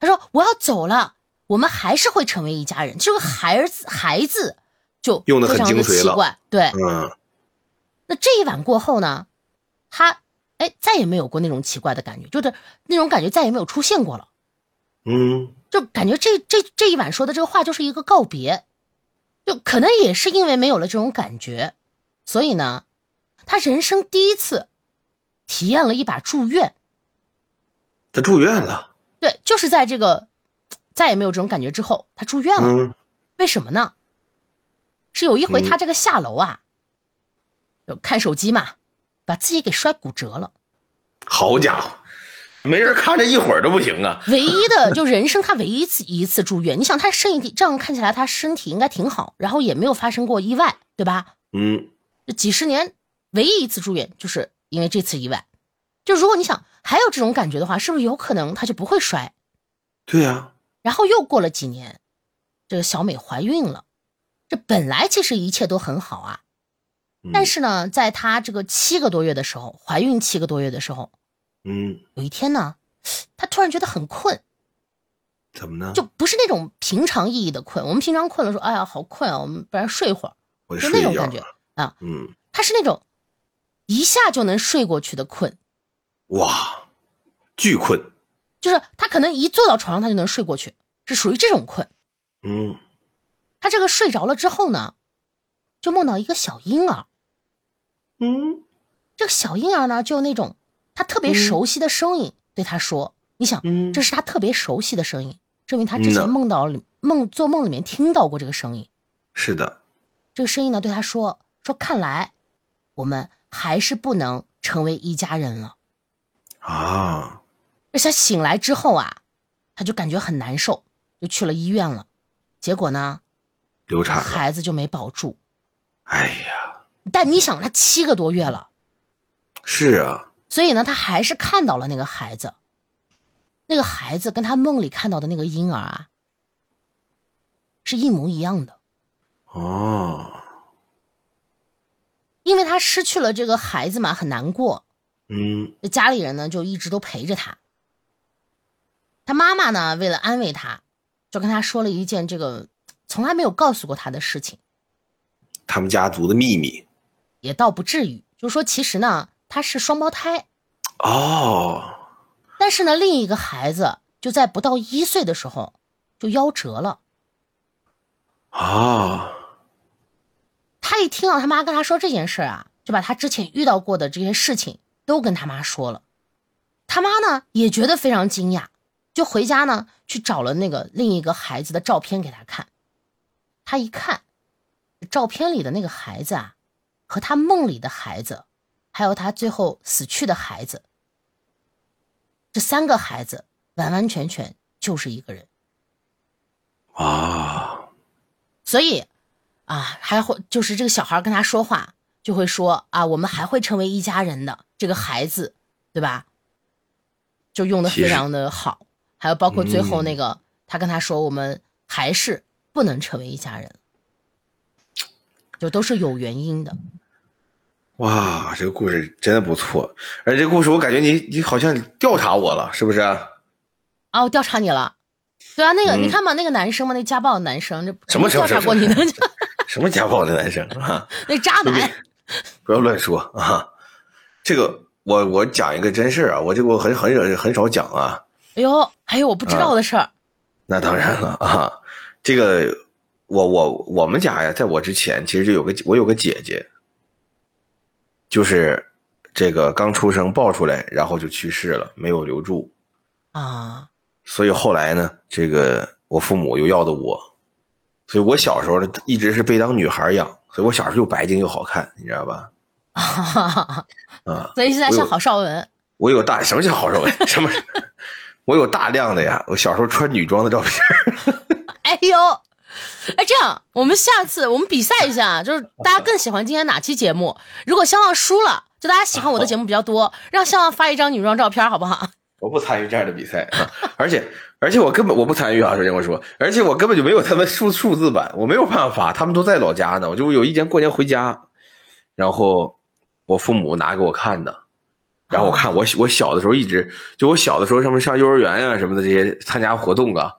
他说我要走了，我们还是会成为一家人。这个孩子孩子就用的很非常的精髓了奇怪，对。嗯，那这一晚过后呢，他哎再也没有过那种奇怪的感觉，就是那种感觉再也没有出现过了，嗯，就感觉这这这一晚说的这个话就是一个告别，就可能也是因为没有了这种感觉，所以呢，他人生第一次体验了一把住院。他住院了。对，就是在这个再也没有这种感觉之后，他住院了。嗯为什么呢？是有一回他这个下楼啊，就看手机嘛，把自己给摔骨折了。好家伙，没人看着一会儿都不行啊。唯一的 就人生他唯一一次一次住院，你想他身体这样看起来他身体应该挺好，然后也没有发生过意外，对吧？嗯这几十年唯一一次住院，就是因为这次意外。就如果你想还有这种感觉的话，是不是有可能他就不会摔？对呀、然后又过了几年，这个小美怀孕了。这本来其实一切都很好啊，嗯但是呢，在她这个七个多月的时候，怀孕七个多月的时候，嗯，有一天呢，她突然觉得很困，怎么呢？就不是那种平常意义的困。我们平常困了说，哎呀，好困啊，我们不然睡会儿，就那种感觉。啊。嗯，她是那种一下就能睡过去的困，哇，巨困。就是他可能一坐到床上，他就能睡过去，是属于这种困。嗯他这个睡着了之后呢，就梦到一个小婴儿。嗯这个小婴儿呢，就有那种他特别熟悉的声音对他说：“你想，嗯，这是他特别熟悉的声音，证明他之前梦到里梦做梦里面听到过这个声音。是的。这个声音呢，对他说：说看来我们还是不能成为一家人了。啊，而且醒来之后啊，他就感觉很难受，就去了医院了。结果呢，流产了。孩子就没保住。哎呀，但你想，他七个多月了。”是啊，所以呢，他还是看到了那个孩子，那个孩子跟他梦里看到的那个婴儿啊，是一模一样的。哦，因为他失去了这个孩子嘛，很难过。嗯家里人呢就一直都陪着他。他妈妈呢，为了安慰他，就跟他说了一件这个从来没有告诉过他的事情，他们家族的秘密。也倒不至于，就是说其实呢，他是双胞胎，哦，但是呢，另一个孩子就在不到一岁的时候就夭折了。啊，他一听到他妈跟他说这件事啊，就把他之前遇到过的这些事情都跟他妈说了。他妈呢也觉得非常惊讶，就回家呢去找了那个另一个孩子的照片给他看。他一看，照片里的那个孩子啊，和他梦里的孩子，还有他最后死去的孩子，这三个孩子完完全全就是一个人。啊，所以，啊，还会就是这个小孩跟他说话，就会说啊，我们还会成为一家人的。这个孩子，对吧？就用的非常的好。还有包括最后嗯那个，他跟他说，我们还是不能成为一家人，就都是有原因的。哇，这个故事真的不错，而且这个故事我感觉你你好像调查我了，是不是？啊，我调查你了。对啊，那个、嗯你看嘛，那个男生嘛，那家暴的男生，这什么调查过你的？什么家暴的男生啊？那渣男。不要乱说啊！这个我我讲一个真事儿啊，我这个我很很少很少讲啊。哎呦，还有我不知道的事儿。那当然了啊，这个我我我们家呀，在我之前其实就有个我有个姐姐，就是这个刚出生抱出来，然后就去世了，没有留住。啊，所以后来呢，这个我父母又要的我，所以我小时候呢一直是被当女孩养，所以我小时候又白净又好看，你知道吧？啊，所以现在像郝邵文。我有大什么叫郝邵文？什么？我有大量的呀，我小时候穿女装的照片。哎呦，哎，这样我们下次我们比赛一下，就是大家更喜欢今天哪期节目？如果相望输了，就大家喜欢我的节目比较多，让相望发一张女装照片，好不好？我不参与这样的比赛啊，而且而且我根本我不参与啊，首先我说，而且我根本就没有他们数数字版，我没有办法，他们都在老家呢。我就有一年过年回家，然后我父母拿给我看的，然后我看我我小的时候一直就我小的时候什么上幼儿园呀、什么的这些参加活动啊，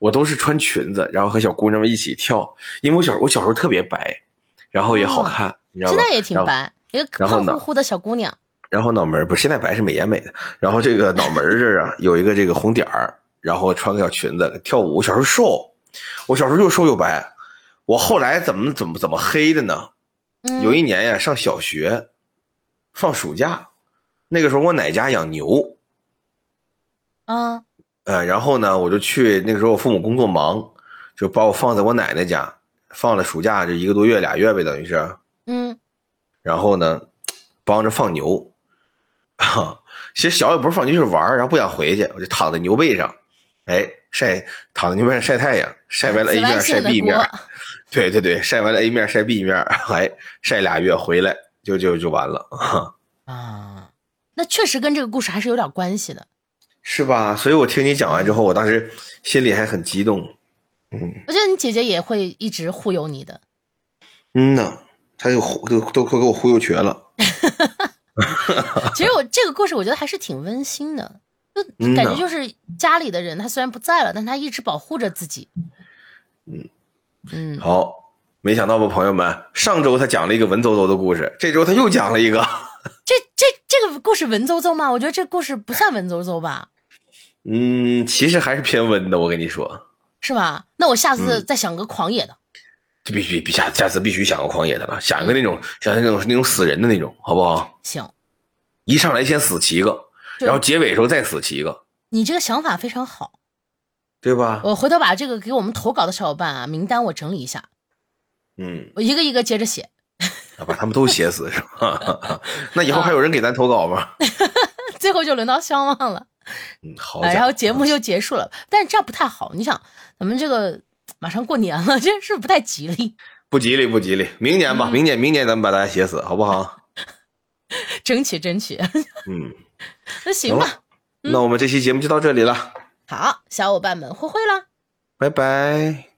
我都是穿裙子，然后和小姑娘们一起跳，因为我小我小时候特别白，然后也好看，你知道吗？现在也挺白，一个胖乎乎的小姑娘。然后脑门不是现在白是美颜美的，然后这个脑门儿这儿啊有一个这个红点儿，然后穿个小裙子跳舞。我小时候瘦，我小时候又瘦又白，我后来怎么怎么怎么黑的呢？嗯？有一年呀，上小学，放暑假，那个时候我奶家养牛，啊呃，然后呢，我就去那个时候我父母工作忙，就把我放在我奶奶家，放了暑假这一个多月俩月呗，等于是，嗯。然后呢，帮着放牛，哈，其实小也不是放牛，就是玩儿然后不想回去，我就躺在牛背上，哎，晒躺在牛背上晒太阳，晒完了 A 面晒 B 面，对对对，晒完了 A 面晒 B 面，哎，晒俩月回来就就就完了，哈 啊，那确实跟这个故事还是有点关系的。是吧？所以我听你讲完之后，我当时心里还很激动。嗯我觉得你姐姐也会一直忽悠你的。嗯呐，她就忽都都快给我忽悠瘸了。其实我这个故事我觉得还是挺温馨的，就感觉就是家里的人他虽然不在了，但他一直保护着自己。嗯嗯，好，没想到吧，朋友们，上周他讲了一个文绉绉的故事，这周他又讲了一个。这这这个故事文绉绉吗？我觉得这故事不算文绉绉吧，嗯，其实还是偏温的，我跟你说，是吧？那我下次嗯再想个狂野的。这必须必下下次必须想个狂野的了，想一个那种想那种那种死人的那种，好不好？行，一上来先死七个，然后结尾的时候再死七个，你这个想法非常好。对吧？我回头把这个给我们投稿的小伙伴啊名单我整理一下，嗯，我一个一个接着写。把他们都写死是吧？那以后还有人给咱投稿吗？最后就轮到相望了，嗯，好啊，然后节目就结束了。但是这样不太好，你想，咱们这个马上过年了，这是不是不太吉利？不吉利，不吉利，明年嗯吧，明年明年咱们把大家写死，好不好？争 取争取。嗯，那行吧，那我们这期节目就到这里了，好，小伙伴们，挥挥了。拜拜。